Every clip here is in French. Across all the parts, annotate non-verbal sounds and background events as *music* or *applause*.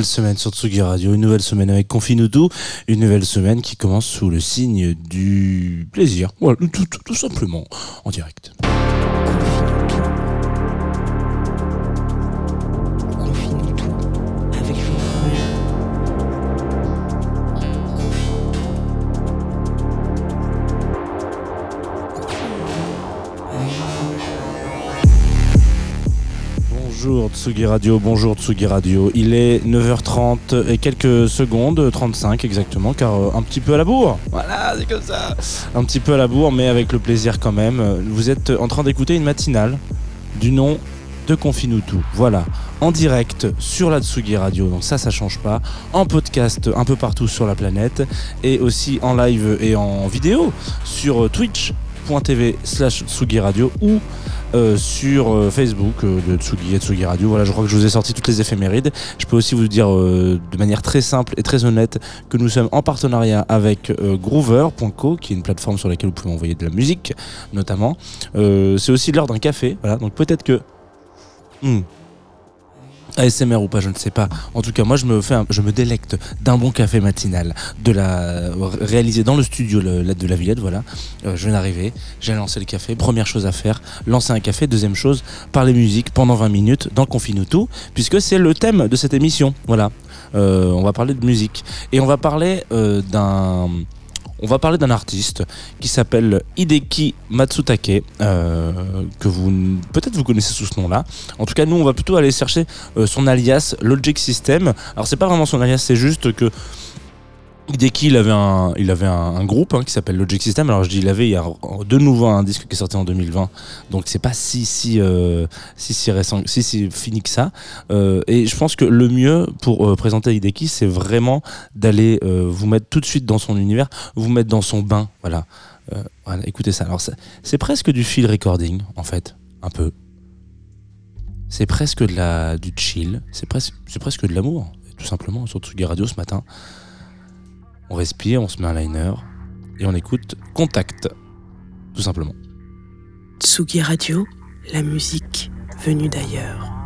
nouvelle semaine sur Tsugi Radio, une nouvelle semaine avec Confinutu, une nouvelle semaine qui commence sous le signe du plaisir. Voilà, tout simplement, en direct. Bonjour Tsugi Radio, bonjour Tsugi Radio. Il est 9h30 et quelques secondes, 35 exactement, car euh, un petit peu à la bourre. Voilà, c'est comme ça. Un petit peu à la bourre, mais avec le plaisir quand même. Vous êtes en train d'écouter une matinale du nom de Confinutu. Voilà, en direct sur la Tsugi Radio, donc ça, ça change pas. En podcast un peu partout sur la planète et aussi en live et en vidéo sur euh, twitch.tv slash Tsugi Radio ou euh, sur euh, Facebook euh, de Tsugi et Tsugi Radio. Voilà, je crois que je vous ai sorti toutes les éphémérides. Je peux aussi vous dire de manière très simple et très honnête que nous sommes en partenariat avec Groover.co, qui est une plateforme sur laquelle vous pouvez envoyer de la musique, notamment. C'est aussi l'heure d'un café. Voilà, donc peut-être que. Hmm. ASMR ou pas, je ne sais pas. En tout cas, moi, je me fais, je me délecte d'un bon café matinal, de la réalisé dans le studio de la Villette. Voilà, Euh, je viens d'arriver, j'ai lancé le café. Première chose à faire, lancer un café. Deuxième chose, parler musique pendant 20 minutes dans Confinuto, puisque c'est le thème de cette émission. Voilà, Euh, on va parler de musique et on va parler euh, d'un on va parler d'un artiste qui s'appelle Hideki Matsutake, euh, que vous peut-être vous connaissez sous ce nom-là. En tout cas, nous, on va plutôt aller chercher euh, son alias Logic System. Alors, c'est pas vraiment son alias, c'est juste que Hideki, il avait un, avait un, groupe hein, qui s'appelle Logic System. Alors, je dis il avait, il y a de nouveau un disque qui est sorti en 2020, donc c'est pas si si euh, si si récent, si si fini que ça. Euh, et je pense que le mieux pour euh, présenter Hideki, c'est vraiment d'aller vous mettre tout de suite dans son univers, vous mettre dans son bain. Voilà. Écoutez ça. Alors, c'est presque du feel recording, en fait, un peu. C'est presque du chill, c'est presque, c'est presque de l'amour, tout simplement, sur Tsugi Radio ce matin. On respire, on se met un liner et on écoute Contact, tout simplement. Tsugi Radio, la musique venue d'ailleurs.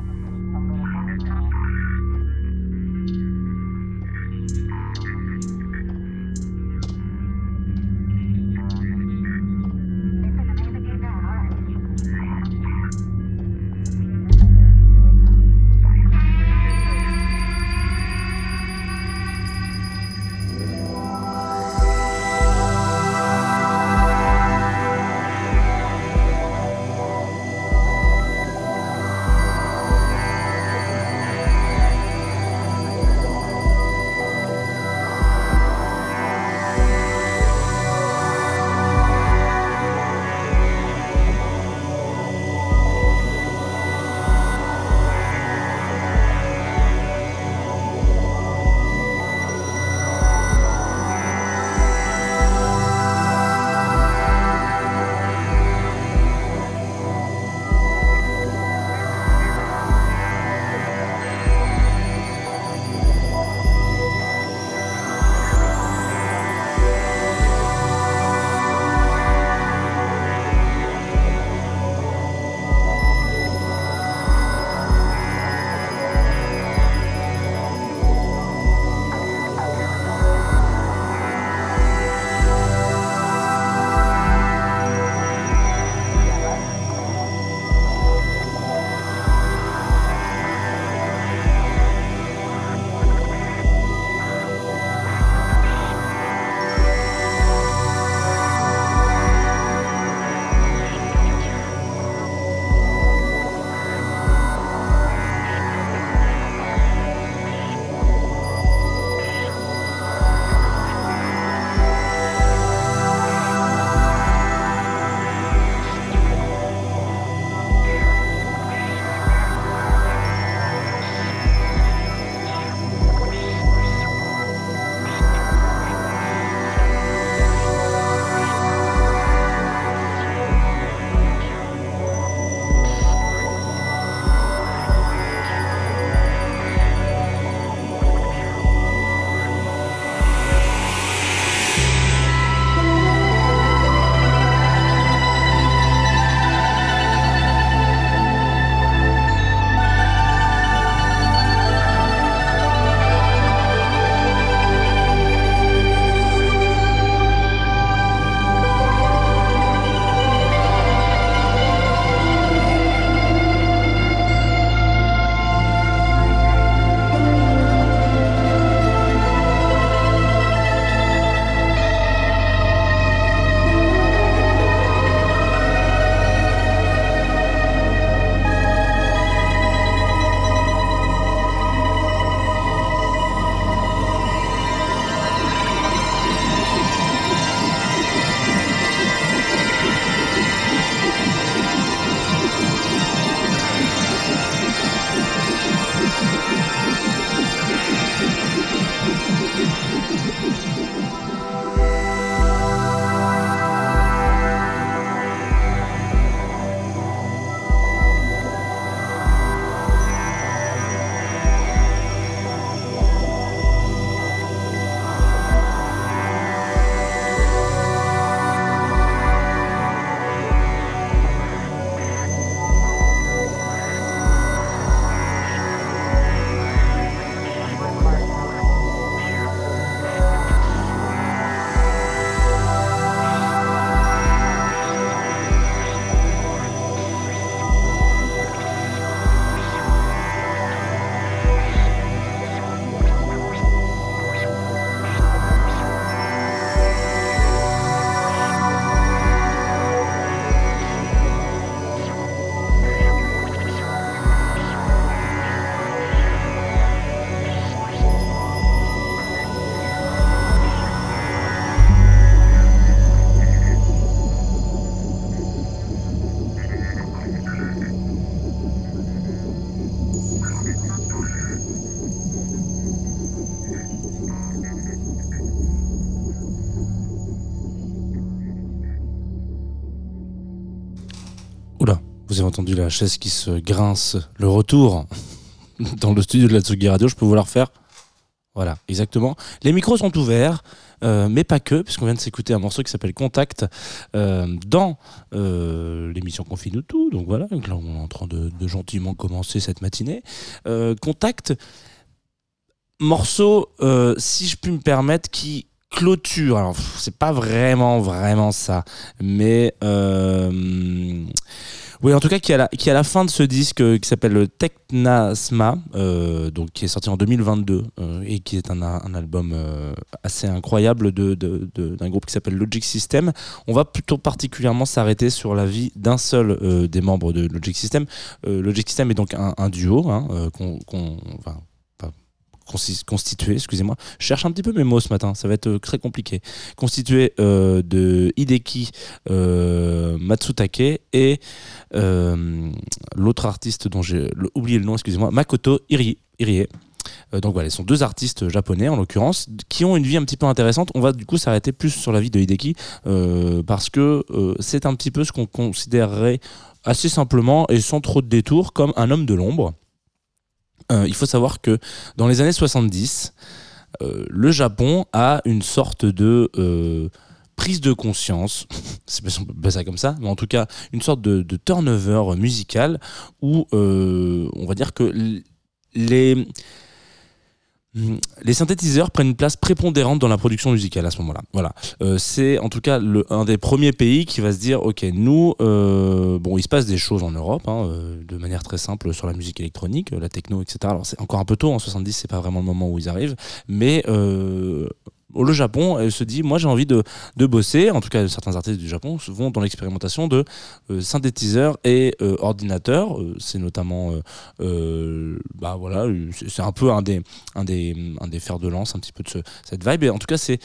Vous avez entendu la chaise qui se grince, le retour *laughs* dans le studio de la Tsugi Radio, je peux vous la refaire Voilà, exactement. Les micros sont ouverts. Euh, mais pas que, puisqu'on vient de s'écouter un morceau qui s'appelle Contact euh, dans euh, l'émission Confine tout. Donc voilà, on est en train de, gentiment commencer cette matinée. Contact, morceau, si je puis me permettre, qui clôture. Alors, c'est pas vraiment, vraiment ça, mais oui, en tout cas, qui est à la, qui la fin de ce disque euh, qui s'appelle Technasma, euh, donc qui est sorti en 2022 euh, et qui est un, album assez incroyable d'un de, de, groupe qui s'appelle Logic System. On va plutôt particulièrement s'arrêter sur la vie d'un seul des membres de Logic System. Logic System est donc un, duo hein, qu'on constitué, excusez-moi, je cherche un petit peu mes mots ce matin, ça va être euh, très compliqué, constitué euh, de Hideki euh, Matsutake et l'autre artiste dont j'ai oublié le nom, excusez-moi, Makoto Irie. donc voilà, ce sont deux artistes japonais en l'occurrence qui ont une vie un petit peu intéressante. On va du coup s'arrêter plus sur la vie de Hideki parce que c'est un petit peu ce qu'on considérerait assez simplement et sans trop de détours comme un homme de l'ombre. Euh, il faut savoir que dans les années 70, euh, le Japon a une sorte de euh, prise de conscience, *laughs* c'est pas ça comme ça, mais en tout cas une sorte de, de turnover musical où on va dire que les les synthétiseurs prennent une place prépondérante dans la production musicale à ce moment-là. Voilà, euh, c'est en tout cas le, un des premiers pays qui va se dire, ok, nous, euh, bon, il se passe des choses en Europe, hein, euh, de manière très simple sur la musique électronique, la techno, etc. Alors c'est encore un peu tôt, en 70, c'est pas vraiment le moment où ils arrivent, mais le Japon se dit moi j'ai envie de, bosser. En tout cas certains artistes du Japon vont dans l'expérimentation de euh, synthétiseurs et euh, ordinateurs. Euh, c'est notamment bah voilà c'est un peu un des un des un des fers de lance un petit peu de cette vibe. Et en tout cas c'est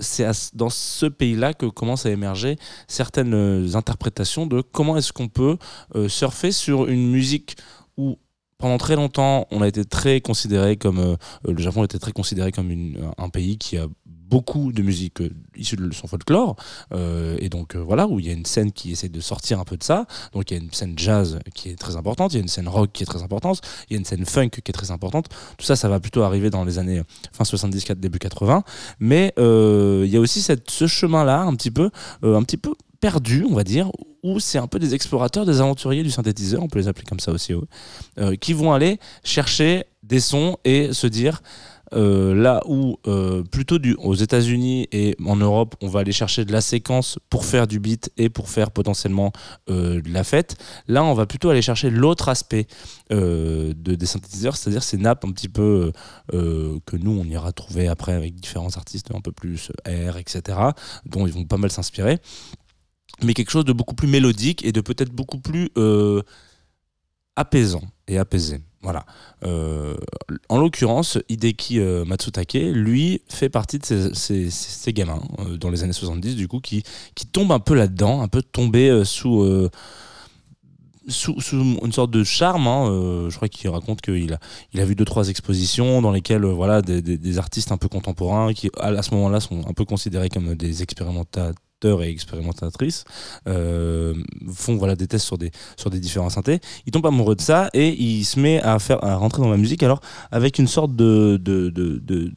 c'est dans ce pays là que commencent à émerger certaines interprétations de comment est-ce qu'on peut surfer sur une musique où pendant très longtemps, on a été très considéré comme le Japon était très considéré comme un pays qui a beaucoup de musique euh, issue de son folklore euh, et donc euh, voilà où il y a une scène qui essaie de sortir un peu de ça. Donc il y a une scène jazz qui est très importante il y a une scène rock qui est très importante il y a une scène funk qui est très importante. Tout ça ça va plutôt arriver dans les années fin 70 début 80 mais il y a aussi cette, ce chemin là un petit peu un petit peu perdu on va dire où c'est un peu des explorateurs des aventuriers du synthétiseur on peut les appeler comme ça aussi qui vont aller chercher des sons et se dire euh, là où euh, plutôt du, aux États-Unis et en Europe, on va aller chercher de la séquence pour faire du beat et pour faire potentiellement euh, de la fête. Là, on va plutôt aller chercher l'autre aspect de, des synthétiseurs, c'est-à-dire ces nappes un petit peu que nous on ira trouver après avec différents artistes un peu plus air, etc., dont ils vont pas mal s'inspirer, mais quelque chose de beaucoup plus mélodique et de peut-être beaucoup plus apaisant et apaisé. Voilà. Euh, en l'occurrence, Hideki euh, Matsutake, lui, fait partie de ces, gamins euh, dans les années 70, du coup, qui, qui tombent un peu là-dedans, un peu tombés sous, sous, une sorte de charme. Hein, je crois qu'il raconte qu'il a, il a vu deux, trois expositions dans lesquelles voilà, des, artistes un peu contemporains qui, à, ce moment-là, sont un peu considérés comme des expérimentateurs et expérimentatrices euh, font voilà des tests sur des sur différents synthés il tombe amoureux de ça et il se met à faire à rentrer dans la musique alors avec une sorte de de, de, de,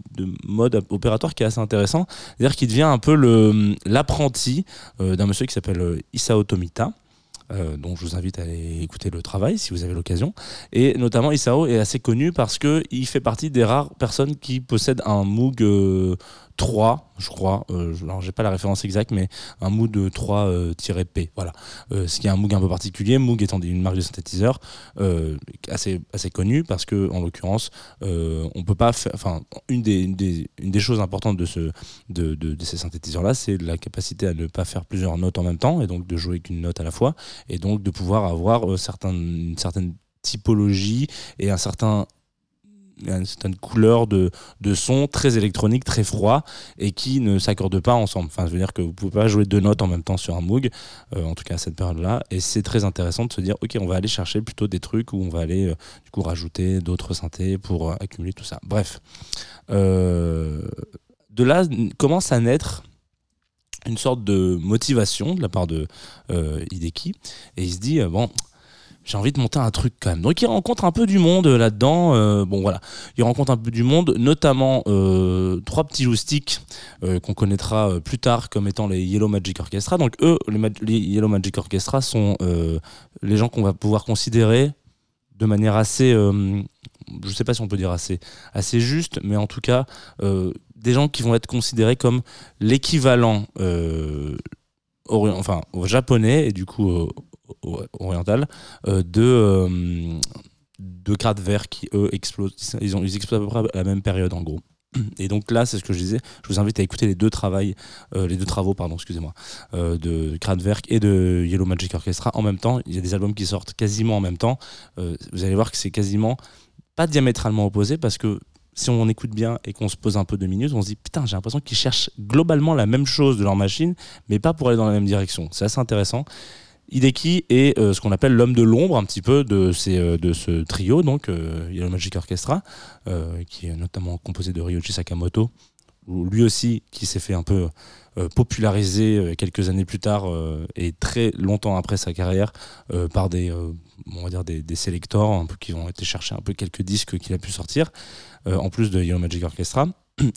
mode opératoire qui est assez intéressant c'est à dire qu'il devient un peu l'apprenti euh, d'un monsieur qui s'appelle euh, Isao Tomita euh, dont je vous invite à aller écouter le travail si vous avez l'occasion. Et notamment, Isao est assez connu parce qu'il fait partie des rares personnes qui possèdent un Moog 3, je crois. Euh, alors, j'ai pas la référence exacte, mais un Moog 3-P. Euh, voilà. Euh, ce qui est un Moog un peu particulier. Moog étant une marque de synthétiseur euh, assez, assez connue parce que, en l'occurrence, on peut pas faire. Enfin, une des, des, des, choses importantes de, ce, de, de, ces synthétiseurs-là, c'est la capacité à ne pas faire plusieurs notes en même temps et donc de jouer qu'une note à la fois et donc de pouvoir avoir une certaine typologie et un certain une certaine couleur de, de son très électronique, très froid et qui ne s'accordent pas ensemble. Enfin, je veux dire que vous pouvez pas jouer deux notes en même temps sur un Moog, euh, en tout cas à cette période-là. Et c'est très intéressant de se dire, ok, on va aller chercher plutôt des trucs où on va aller euh, du coup rajouter d'autres synthés pour euh, accumuler tout ça. Bref, de là commence à naître une sorte de motivation de la part de Hideki et il se dit bon j'ai envie de monter un truc quand même. Donc il rencontre un peu du monde euh, là-dedans. Euh, bon voilà, il rencontre un peu du monde, notamment euh, trois petits loustiques qu'on connaîtra plus tard comme étant les Yellow Magic Orchestra. Donc eux, les, Yellow Magic Orchestra sont les gens qu'on va pouvoir considérer de manière assez, je sais pas si on peut dire assez, assez juste, mais en tout cas des gens qui vont être considérés comme l'équivalent enfin japonais et du coup orientale euh, de euh, de Kraftwerk qui eux explosent ils ont ils explosent à peu près à la même période en gros et donc là, c'est ce que je disais. Je vous invite à écouter les deux travaux, euh, les deux travaux, pardon, excusez-moi, de Kraftwerk et de Yellow Magic Orchestra en même temps. Il y a des albums qui sortent quasiment en même temps. vous allez voir que c'est quasiment pas diamétralement opposé parce que si on écoute bien et qu'on se pose un peu de minutes, on se dit putain, j'ai l'impression qu'ils cherchent globalement la même chose de leur machine, mais pas pour aller dans la même direction. C'est assez intéressant. Hideki est euh, ce qu'on appelle l'homme de l'ombre un petit peu de, ces, euh, de ce trio, donc euh, Yellow Magic Orchestra, qui est notamment composé de Ryoji Sakamoto, lui aussi qui s'est fait un peu populariser quelques années plus tard et très longtemps après sa carrière par des, on va dire des, peu, qui ont été chercher un peu quelques disques qu'il a pu sortir, en plus de Yellow Magic Orchestra.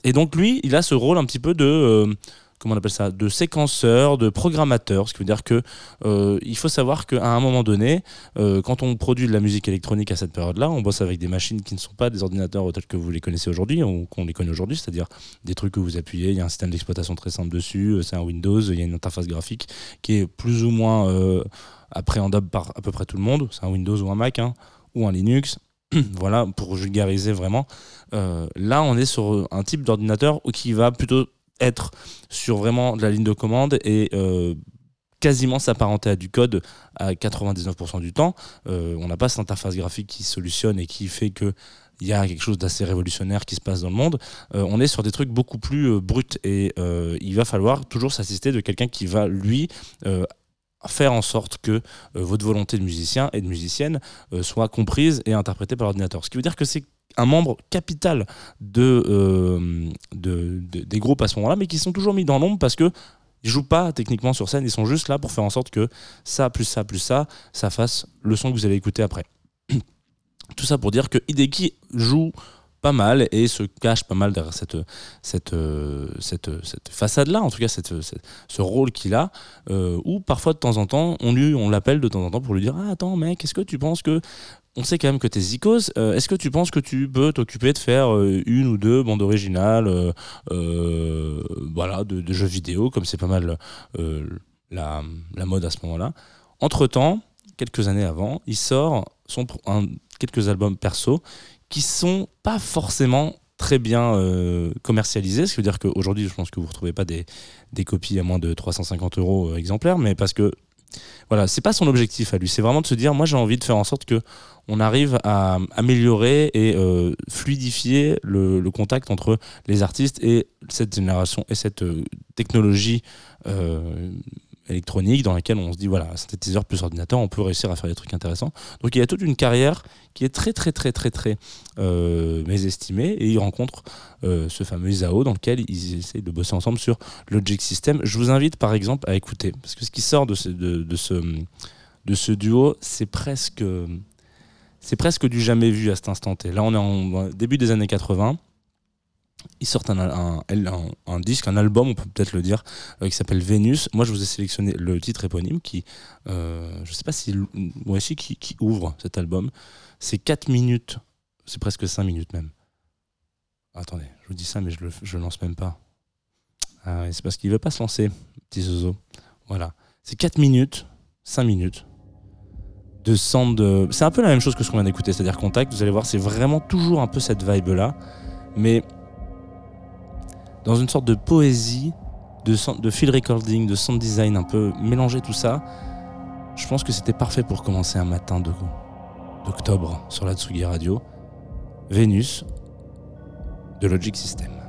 Et donc lui, il a ce rôle un petit peu de comment on appelle ça, de séquenceurs, de programmateurs, ce qui veut dire que euh, il faut savoir qu'à un moment donné, euh, quand on produit de la musique électronique à cette période-là, on bosse avec des machines qui ne sont pas des ordinateurs tels que vous les connaissez aujourd'hui ou qu'on les connaît aujourd'hui, c'est-à-dire des trucs que vous appuyez, il y a un système d'exploitation très simple dessus, euh, c'est un Windows, il y a une interface graphique qui est plus ou moins appréhendable par à peu près tout le monde, c'est un Windows ou un Mac hein, ou un Linux. *clears throat* voilà, pour vulgariser vraiment. là, on est sur un type d'ordinateur qui va plutôt être sur vraiment de la ligne de commande et euh, quasiment s'apparenter à du code à 99% du temps. Euh, on n'a pas cette interface graphique qui solutionne et qui fait que il y a quelque chose d'assez révolutionnaire qui se passe dans le monde. Euh, on est sur des trucs beaucoup plus bruts et il va falloir toujours s'assister de quelqu'un qui va lui faire en sorte que votre volonté de musicien et de musicienne soit comprise et interprétée par l'ordinateur. Ce qui veut dire que c'est un membre capital euh, de, des groupes à ce moment-là, mais qui sont toujours mis dans l'ombre parce que ils jouent pas techniquement sur scène, ils sont juste là pour faire en sorte que ça, plus ça, plus ça, ça fasse le son que vous allez écouter après. *clears throat* Tout ça pour dire que Hideki joue pas mal et se cache pas mal derrière cette, cette, cette, cette façade-là, en tout cas cette, ce rôle qu'il a, euh, où parfois de temps en temps, on, lui, on l'appelle de temps en temps pour lui dire ah, Attends, mec, est-ce que tu penses que on sait quand même que t'es Zikos. Euh, est-ce que tu penses que tu peux t'occuper de faire euh, une ou deux bandes originales euh, voilà, de, jeux vidéo, comme c'est pas mal la, mode à ce moment-là? Entre-temps, quelques années avant, il sort quelques albums perso qui sont pas forcément très bien commercialisés, ce qui veut dire qu'aujourd'hui, je pense que vous ne retrouvez pas des, des, copies à moins de 350 euros exemplaires, mais parce que voilà, c'est pas son objectif à lui. C'est vraiment de se dire, moi j'ai envie de faire en sorte que on arrive à améliorer et euh, fluidifier le, contact entre les artistes et cette génération et cette euh, technologie euh, électronique dans laquelle on se dit voilà synthétiseur plus ordinateur on peut réussir à faire des trucs intéressants donc il y a toute une carrière qui est très très très très très mésestimée et il rencontre ce fameux Isao dans lequel ils essayent de bosser ensemble sur Logic System je vous invite par exemple à écouter parce que ce qui sort de ce, de ce, de ce duo c'est presque c'est presque du jamais vu à cet instant T. Là, on est en début des années 80. Ils sortent un, un, disque, un album, on peut peut-être le dire, euh, qui s'appelle Vénus. Moi, je vous ai sélectionné le titre éponyme qui, euh, je sais pas si, moi aussi, qui, ouvre cet album. C'est 4 minutes, c'est presque 5 minutes même. Attendez, je vous dis ça, mais je le, je lance même pas. Ah c'est parce qu'il veut pas se lancer, petit zozo. Voilà. C'est 4 minutes, 5 minutes de de. C'est un peu la même chose que ce qu'on vient d'écouter, c'est-à-dire Contact. Vous allez voir, c'est vraiment toujours un peu cette vibe-là, mais dans une sorte de poésie, de, field recording, de sound design, un peu mélanger tout ça. Je pense que c'était parfait pour commencer un matin d'octobre sur la Tsugi Radio. Vénus de Logic System.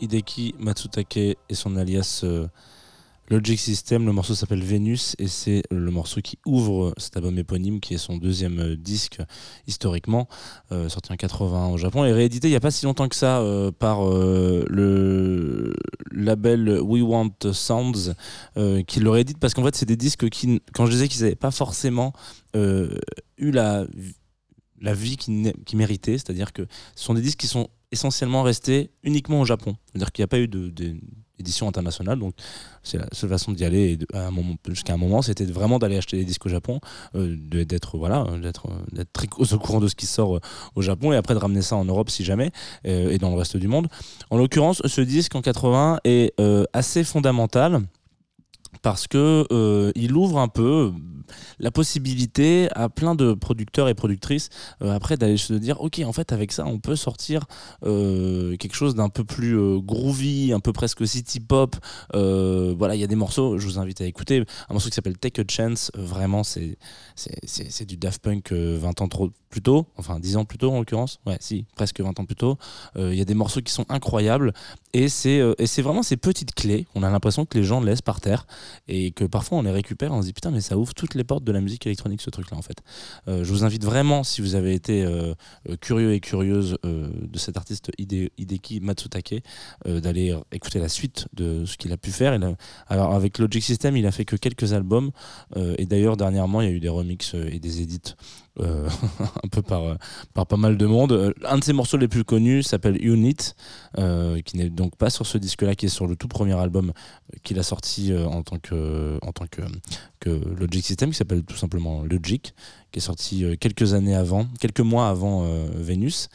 Hideki Matsutake et son alias euh, Logic System. Le morceau s'appelle Vénus et c'est le morceau qui ouvre cet album éponyme qui est son deuxième euh, disque historiquement, euh, sorti en 81 au Japon et réédité il n'y a pas si longtemps que ça euh, par euh, le label We Want Sounds euh, qui le réédite parce qu'en fait c'est des disques qui, quand je disais qu'ils n'avaient pas forcément euh, eu la vie qui, qui méritait, c'est-à-dire que ce sont des disques qui sont essentiellement restés uniquement au Japon. C'est-à-dire qu'il n'y a pas eu d'édition internationale, donc c'est la seule façon d'y aller jusqu'à un moment, c'était vraiment d'aller acheter des disques au Japon, euh, d'être voilà, très au courant de ce qui sort euh, au Japon et après de ramener ça en Europe si jamais euh, et dans le reste du monde. En l'occurrence, ce disque en 80 est assez fondamental parce que euh, il ouvre un peu la possibilité à plein de producteurs et productrices euh, après d'aller se dire ok en fait avec ça on peut sortir euh, quelque chose d'un peu plus groovy un peu presque city pop. Voilà il y a des morceaux je vous invite à écouter. Un morceau qui s'appelle Take a Chance vraiment c'est c'est- du Daft Punk euh, 20 ans trop plus tôt enfin 10 ans plus tôt en l'occurrence. Ouais si presque 20 ans plus tôt. Il y a des morceaux qui sont incroyables. Et c'est c'est vraiment ces petites clés. On a l'impression que les gens laissent par terre et que parfois on les récupère on se dit putain mais ça ouvre toutes les portes de la musique électronique ce truc là en fait. Euh, je vous invite vraiment si vous avez été euh, euh, curieux et curieuse de cet artiste Hide- Hideki Matsutake d'aller écouter la suite de ce qu'il a pu faire. Alors avec Logic System il a fait que quelques albums et d'ailleurs dernièrement il y a eu des remixes et des edits euh, *laughs* un peu par, euh, par pas mal de monde. Euh, un de ses morceaux les plus connus s'appelle Unit qui n'est donc pas sur ce disque là qui est sur le tout premier album qu'il a sorti en tant que en tant que, que Logic System qui s'appelle tout simplement Logic qui est sorti quelques années avant quelques mois avant Vénus.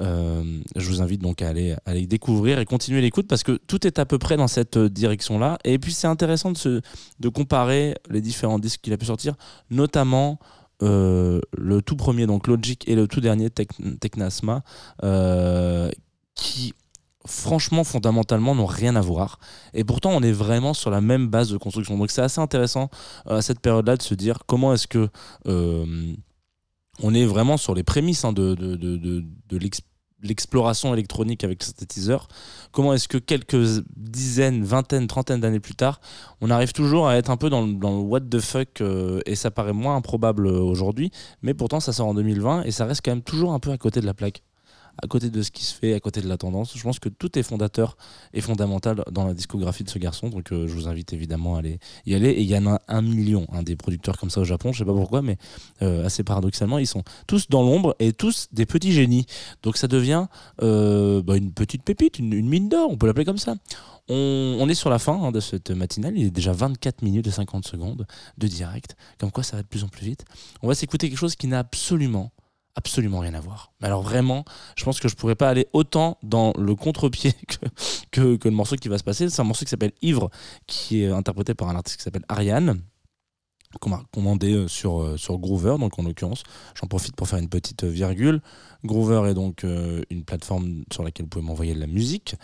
Je vous invite donc à aller, à découvrir et continuer l'écoute parce que tout est à peu près dans cette direction là et puis c'est intéressant de, se, de comparer les différents disques qu'il a pu sortir notamment euh, le tout premier donc Logic et le tout dernier Tec- Technasma euh, qui franchement fondamentalement n'ont rien à voir. Et pourtant on est vraiment sur la même base de construction. Donc c'est assez intéressant euh, à cette période là de se dire comment est-ce que on est vraiment sur les prémices hein, de, de, de, de, de l'ex- l'exploration électronique avec le synthétiseur. Comment est-ce que quelques dizaines, vingtaines, trentaines d'années plus tard on arrive toujours à être un peu dans le, dans le what the fuck euh, et ça paraît moins improbable euh, aujourd'hui mais pourtant ça sort en 2020 et ça reste quand même toujours un peu à côté de la plaque à côté de ce qui se fait, à côté de la tendance. Je pense que tout est fondateur et fondamental dans la discographie de ce garçon. Donc euh, je vous invite évidemment à aller y aller. Et il y en a un million, hein, des producteurs comme ça au Japon. Je sais pas pourquoi, mais euh, assez paradoxalement, ils sont tous dans l'ombre et tous des petits génies. Donc ça devient euh, bah, une petite pépite, une, mine d'or, on peut l'appeler comme ça. On, on est sur la fin hein, de cette matinale. Il est déjà 24 minutes et 50 secondes de direct. Comme quoi, ça va de plus en plus vite. On va s'écouter quelque chose qui n'a absolument absolument rien à voir. Mais alors vraiment, je pense que je pourrais pas aller autant dans le contre-pied *laughs* que, que, le morceau qui va se passer. C'est un morceau qui s'appelle Ivre, qui est interprété par un artiste qui s'appelle Ariane commandé euh, sur, euh, sur Groover, donc en l'occurrence, j'en profite pour faire une petite virgule. Groover est donc euh, une plateforme sur laquelle vous pouvez m'envoyer de la musique.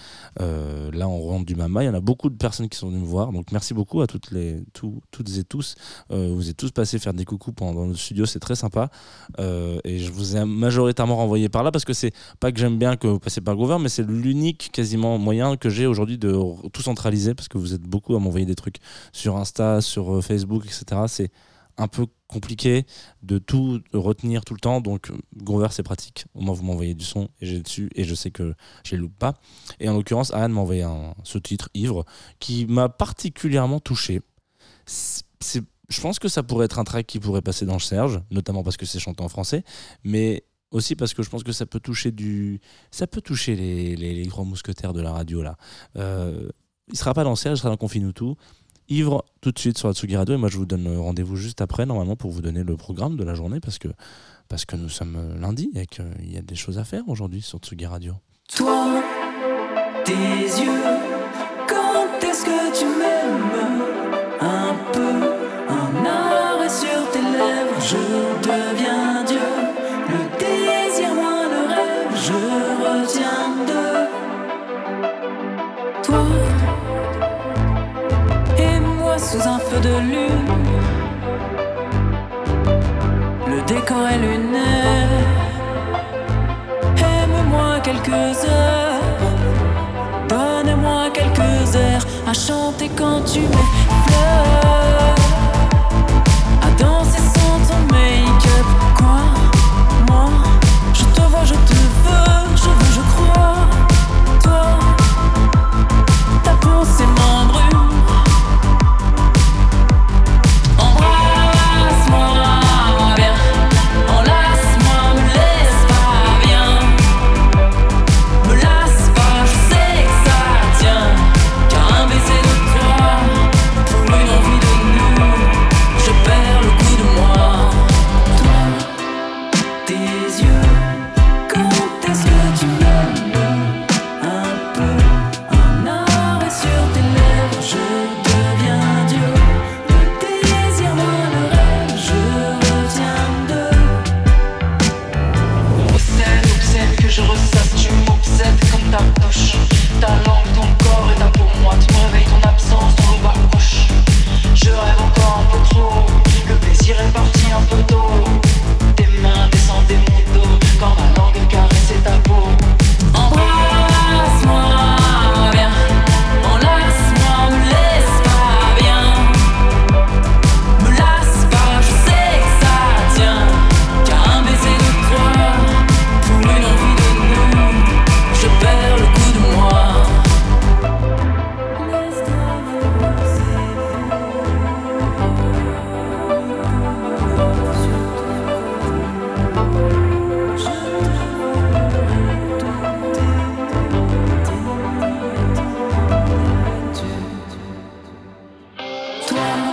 Euh, là, on rentre du mama. Il y en a beaucoup de personnes qui sont venues me voir, donc merci beaucoup à toutes, les, tout- toutes et tous. Euh, vous êtes tous passés faire des coucous pendant le studio, c'est très sympa. Euh, et je vous ai majoritairement renvoyé par là parce que c'est pas que j'aime bien que vous passiez par Groover, mais c'est l'unique quasiment moyen que j'ai aujourd'hui de tout centraliser parce que vous êtes beaucoup à m'envoyer des trucs sur Insta, sur euh, Facebook, etc. C'est un peu compliqué de tout retenir tout le temps. Donc, Groover, c'est pratique. Au moins, vous m'envoyez du son et j'ai dessus et je sais que je les loupe pas. Et en l'occurrence, Anne m'a envoyé un, ce titre, Ivre, qui m'a particulièrement touché. C'est, je pense que ça pourrait être un track qui pourrait passer dans le Serge, notamment parce que c'est chanté en français, mais aussi parce que je pense que ça peut toucher du, ça peut toucher les, les, grands mousquetaires de la radio là. Euh, il sera pas dans le Serge, il sera dans Confine tout. Ivre tout de suite sur Atsugi Radio et moi je vous donne rendez-vous juste après normalement pour vous donner le programme de la journée parce que parce que nous sommes lundi et qu'il y a des choses à faire aujourd'hui sur Tsugi Radio. Toi, tes yeux, quand est-ce que tu m'aimes? sous un feu de lune. Le décor est lunaire. Aime-moi quelques heures. Donne-moi quelques heures à chanter quand tu m'effleures. Toi,